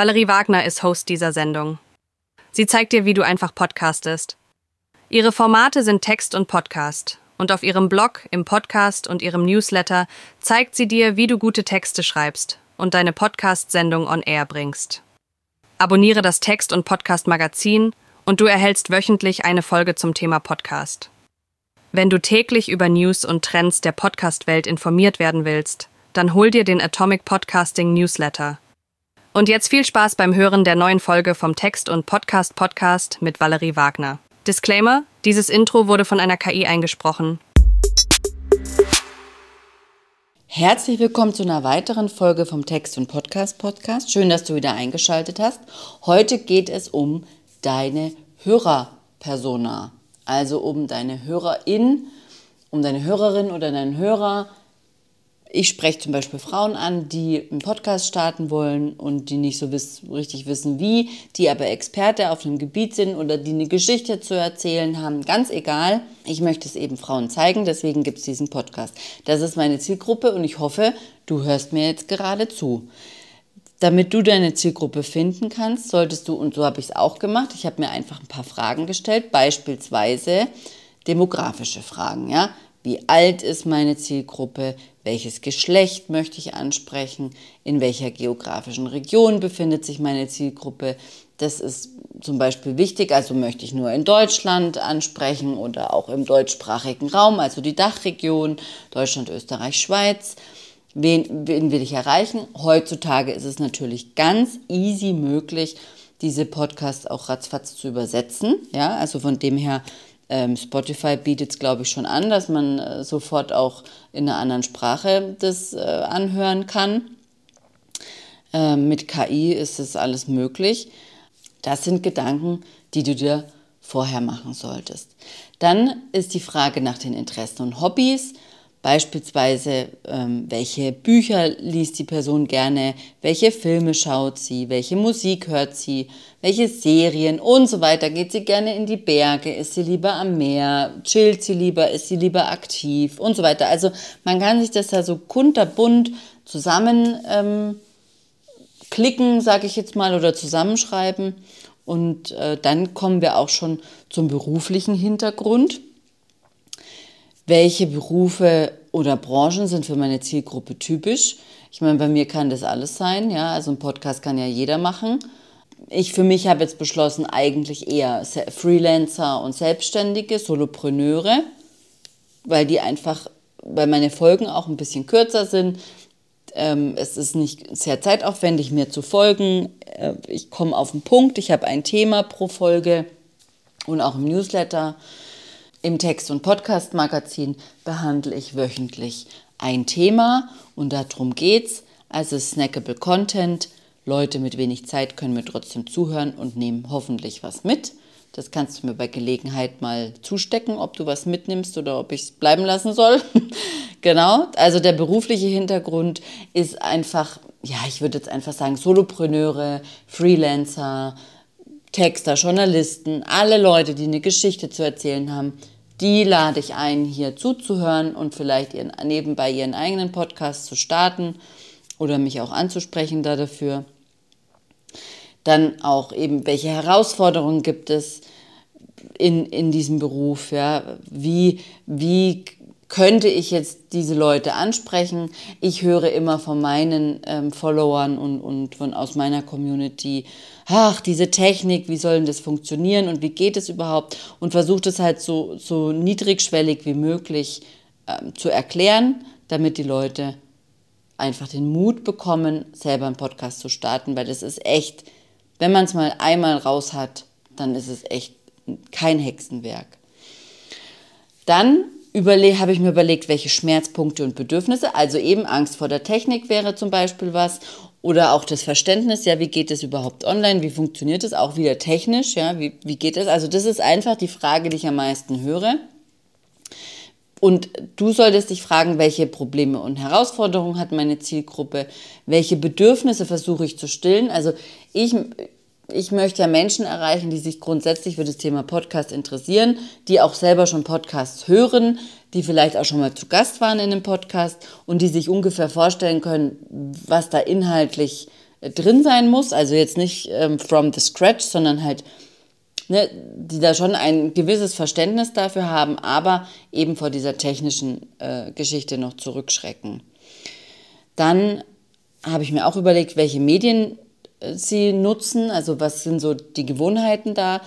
Valerie Wagner ist Host dieser Sendung. Sie zeigt dir, wie du einfach podcastest. Ihre Formate sind Text und Podcast. Und auf ihrem Blog, im Podcast und ihrem Newsletter zeigt sie dir, wie du gute Texte schreibst und deine Podcast-Sendung on Air bringst. Abonniere das Text- und Podcast-Magazin und du erhältst wöchentlich eine Folge zum Thema Podcast. Wenn du täglich über News und Trends der Podcast-Welt informiert werden willst, dann hol dir den Atomic Podcasting Newsletter. Und jetzt viel Spaß beim Hören der neuen Folge vom Text- und Podcast-Podcast mit Valerie Wagner. Disclaimer: Dieses Intro wurde von einer KI eingesprochen. Herzlich willkommen zu einer weiteren Folge vom Text- und Podcast-Podcast. Schön, dass du wieder eingeschaltet hast. Heute geht es um deine Hörerpersona, also um deine Hörerin, um deine Hörerin oder deinen Hörer ich spreche zum Beispiel Frauen an, die einen Podcast starten wollen und die nicht so wiss, richtig wissen wie, die aber Experte auf einem Gebiet sind oder die eine Geschichte zu erzählen haben. Ganz egal. Ich möchte es eben Frauen zeigen, deswegen gibt es diesen Podcast. Das ist meine Zielgruppe und ich hoffe, du hörst mir jetzt gerade zu. Damit du deine Zielgruppe finden kannst, solltest du, und so habe ich es auch gemacht, ich habe mir einfach ein paar Fragen gestellt, beispielsweise demografische Fragen. Ja? Wie alt ist meine Zielgruppe? Welches Geschlecht möchte ich ansprechen, in welcher geografischen Region befindet sich meine Zielgruppe. Das ist zum Beispiel wichtig, also möchte ich nur in Deutschland ansprechen oder auch im deutschsprachigen Raum, also die Dachregion, Deutschland, Österreich, Schweiz. Wen, wen will ich erreichen? Heutzutage ist es natürlich ganz easy möglich, diese Podcasts auch ratzfatz zu übersetzen. Ja, also von dem her ähm, Spotify bietet es, glaube ich, schon an, dass man äh, sofort auch in einer anderen Sprache das äh, anhören kann. Ähm, mit KI ist es alles möglich. Das sind Gedanken, die du dir vorher machen solltest. Dann ist die Frage nach den Interessen und Hobbys. Beispielsweise, ähm, welche Bücher liest die Person gerne, welche Filme schaut sie, welche Musik hört sie, welche Serien und so weiter. Geht sie gerne in die Berge, ist sie lieber am Meer, chillt sie lieber, ist sie lieber aktiv und so weiter. Also man kann sich das da so kunterbunt zusammen ähm, klicken, sage ich jetzt mal, oder zusammenschreiben. Und äh, dann kommen wir auch schon zum beruflichen Hintergrund welche Berufe oder Branchen sind für meine Zielgruppe typisch. Ich meine, bei mir kann das alles sein, ja, also ein Podcast kann ja jeder machen. Ich für mich habe jetzt beschlossen, eigentlich eher Freelancer und Selbstständige, Solopreneure, weil die einfach, weil meine Folgen auch ein bisschen kürzer sind. Ähm, es ist nicht sehr zeitaufwendig, mir zu folgen. Äh, ich komme auf den Punkt, ich habe ein Thema pro Folge und auch im Newsletter im Text- und Podcast-Magazin behandle ich wöchentlich ein Thema und darum geht's. Also snackable Content. Leute mit wenig Zeit können mir trotzdem zuhören und nehmen hoffentlich was mit. Das kannst du mir bei Gelegenheit mal zustecken, ob du was mitnimmst oder ob ich es bleiben lassen soll. genau. Also der berufliche Hintergrund ist einfach, ja, ich würde jetzt einfach sagen, Solopreneure, Freelancer, Texter, Journalisten, alle Leute, die eine Geschichte zu erzählen haben, die lade ich ein, hier zuzuhören und vielleicht ihren, nebenbei ihren eigenen Podcast zu starten oder mich auch anzusprechen da dafür. Dann auch eben, welche Herausforderungen gibt es in, in diesem Beruf? Ja? Wie, wie könnte ich jetzt diese Leute ansprechen? Ich höre immer von meinen ähm, Followern und, und von, aus meiner Community, ach, diese Technik, wie soll denn das funktionieren und wie geht es überhaupt? Und versuche es halt so, so niedrigschwellig wie möglich ähm, zu erklären, damit die Leute einfach den Mut bekommen, selber einen Podcast zu starten, weil das ist echt, wenn man es mal einmal raus hat, dann ist es echt kein Hexenwerk. Dann habe ich mir überlegt, welche Schmerzpunkte und Bedürfnisse, also eben Angst vor der Technik wäre zum Beispiel was oder auch das Verständnis, ja, wie geht es überhaupt online, wie funktioniert es auch wieder technisch, ja, wie, wie geht es? Also das ist einfach die Frage, die ich am meisten höre. Und du solltest dich fragen, welche Probleme und Herausforderungen hat meine Zielgruppe, welche Bedürfnisse versuche ich zu stillen. Also ich, ich möchte ja Menschen erreichen, die sich grundsätzlich für das Thema Podcast interessieren, die auch selber schon Podcasts hören, die vielleicht auch schon mal zu Gast waren in einem Podcast und die sich ungefähr vorstellen können, was da inhaltlich äh, drin sein muss, also jetzt nicht ähm, from the scratch, sondern halt, ne, die da schon ein gewisses Verständnis dafür haben, aber eben vor dieser technischen äh, Geschichte noch zurückschrecken. Dann habe ich mir auch überlegt, welche Medien sie nutzen, also was sind so die Gewohnheiten da.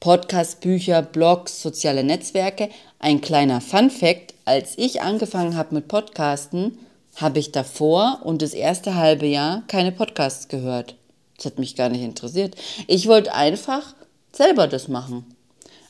Podcasts, Bücher, Blogs, soziale Netzwerke. Ein kleiner Fun fact, als ich angefangen habe mit Podcasten, habe ich davor und das erste halbe Jahr keine Podcasts gehört. Das hat mich gar nicht interessiert. Ich wollte einfach selber das machen.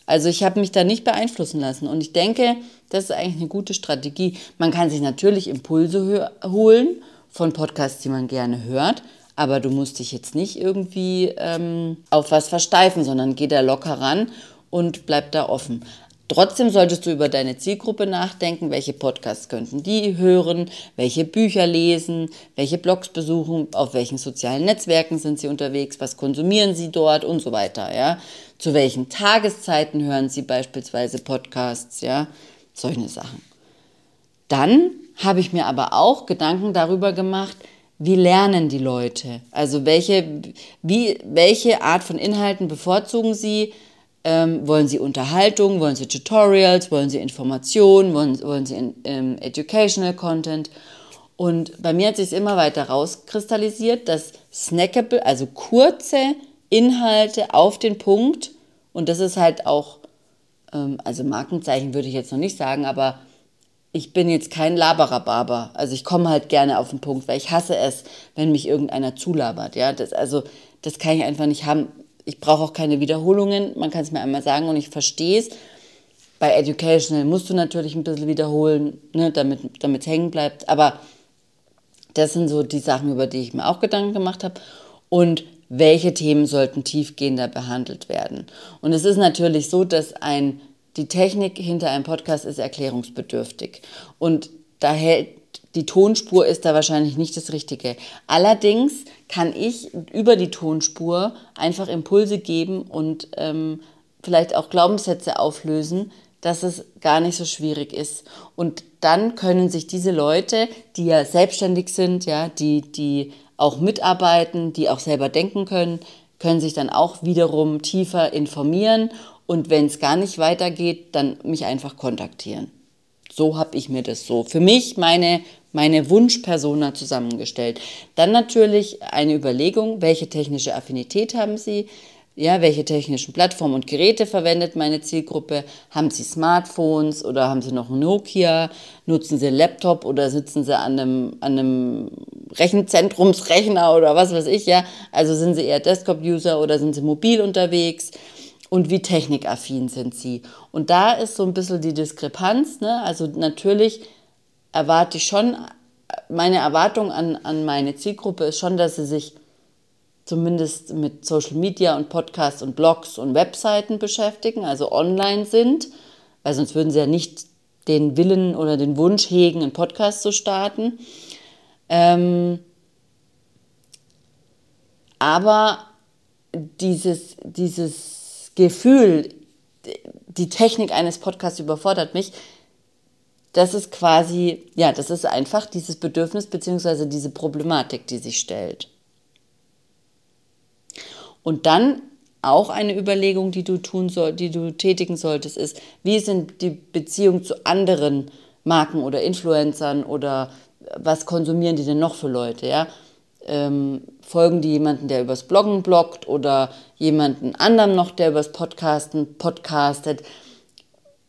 Also ich habe mich da nicht beeinflussen lassen und ich denke, das ist eigentlich eine gute Strategie. Man kann sich natürlich Impulse holen von Podcasts, die man gerne hört, aber du musst dich jetzt nicht irgendwie ähm, auf was versteifen, sondern geh da locker ran und bleib da offen. Trotzdem solltest du über deine Zielgruppe nachdenken, welche Podcasts könnten die hören, welche Bücher lesen, welche Blogs besuchen, auf welchen sozialen Netzwerken sind sie unterwegs, was konsumieren sie dort und so weiter, ja. Zu welchen Tageszeiten hören sie beispielsweise Podcasts, ja, solche Sachen. Dann habe ich mir aber auch Gedanken darüber gemacht, wie lernen die Leute? Also welche, wie, welche Art von Inhalten bevorzugen sie? Ähm, wollen sie Unterhaltung? Wollen sie Tutorials? Wollen sie Informationen? Wollen, wollen sie in, ähm, Educational Content? Und bei mir hat sich immer weiter rauskristallisiert, dass snackable, also kurze Inhalte auf den Punkt, und das ist halt auch, ähm, also Markenzeichen würde ich jetzt noch nicht sagen, aber ich bin jetzt kein Laberer-Barber. Also ich komme halt gerne auf den Punkt, weil ich hasse es, wenn mich irgendeiner zulabert. Ja, das, also das kann ich einfach nicht haben. Ich brauche auch keine Wiederholungen. Man kann es mir einmal sagen und ich verstehe es. Bei Educational musst du natürlich ein bisschen wiederholen, ne, damit es hängen bleibt. Aber das sind so die Sachen, über die ich mir auch Gedanken gemacht habe. Und welche Themen sollten tiefgehender behandelt werden? Und es ist natürlich so, dass ein die Technik hinter einem Podcast ist erklärungsbedürftig. Und daher die Tonspur ist da wahrscheinlich nicht das Richtige. Allerdings kann ich über die Tonspur einfach Impulse geben und ähm, vielleicht auch Glaubenssätze auflösen, dass es gar nicht so schwierig ist. Und dann können sich diese Leute, die ja selbstständig sind, ja, die, die auch mitarbeiten, die auch selber denken können, können sich dann auch wiederum tiefer informieren und wenn es gar nicht weitergeht, dann mich einfach kontaktieren. So habe ich mir das so für mich meine, meine Wunschpersona zusammengestellt. Dann natürlich eine Überlegung, welche technische Affinität haben Sie? Ja, welche technischen Plattformen und Geräte verwendet meine Zielgruppe? Haben Sie Smartphones oder haben Sie noch ein Nokia? Nutzen Sie Laptop oder sitzen Sie an einem, an einem Rechenzentrumsrechner oder was weiß ich, ja? Also sind Sie eher Desktop-User oder sind Sie mobil unterwegs? Und wie technikaffin sind sie. Und da ist so ein bisschen die Diskrepanz. Ne? Also natürlich erwarte ich schon, meine Erwartung an, an meine Zielgruppe ist schon, dass sie sich zumindest mit Social Media und Podcasts und Blogs und Webseiten beschäftigen, also online sind, weil sonst würden sie ja nicht den Willen oder den Wunsch hegen, einen Podcast zu starten. Ähm, aber dieses, dieses Gefühl, die Technik eines Podcasts überfordert mich, das ist quasi, ja, das ist einfach dieses Bedürfnis bzw. diese Problematik, die sich stellt. Und dann auch eine Überlegung, die du tun soll, die du tätigen solltest, ist, wie sind die Beziehungen zu anderen Marken oder Influencern oder was konsumieren die denn noch für Leute, ja? Ähm, folgen die jemanden, der übers Bloggen bloggt oder jemanden anderen noch, der übers Podcasten podcastet.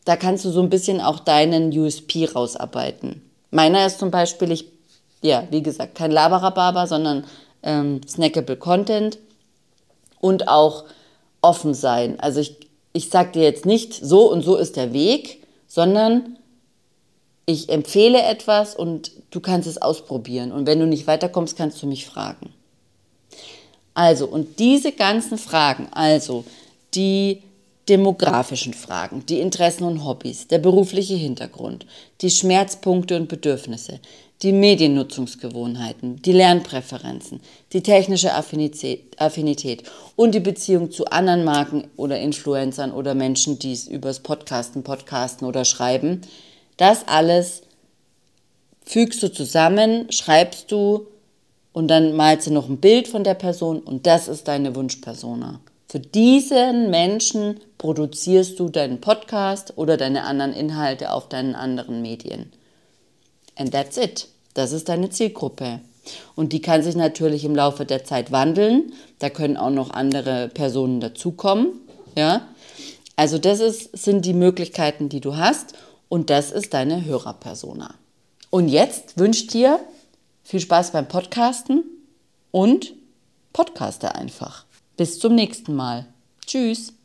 Da kannst du so ein bisschen auch deinen USP rausarbeiten. Meiner ist zum Beispiel, ich, ja, wie gesagt, kein Laberababer, sondern ähm, snackable Content und auch offen sein. Also ich, ich sage dir jetzt nicht, so und so ist der Weg, sondern ich empfehle etwas und du kannst es ausprobieren. Und wenn du nicht weiterkommst, kannst du mich fragen. Also, und diese ganzen Fragen, also die demografischen Fragen, die Interessen und Hobbys, der berufliche Hintergrund, die Schmerzpunkte und Bedürfnisse, die Mediennutzungsgewohnheiten, die Lernpräferenzen, die technische Affinität und die Beziehung zu anderen Marken oder Influencern oder Menschen, die es übers Podcasten, Podcasten oder schreiben, das alles fügst du zusammen, schreibst du und dann malst du noch ein Bild von der Person und das ist deine Wunschpersona. Für diesen Menschen produzierst du deinen Podcast oder deine anderen Inhalte auf deinen anderen Medien. And that's it. Das ist deine Zielgruppe. Und die kann sich natürlich im Laufe der Zeit wandeln. Da können auch noch andere Personen dazukommen. Ja? Also das ist, sind die Möglichkeiten, die du hast. Und das ist deine Hörerpersona. Und jetzt wünsche dir viel Spaß beim Podcasten und podcaste einfach. Bis zum nächsten Mal. Tschüss.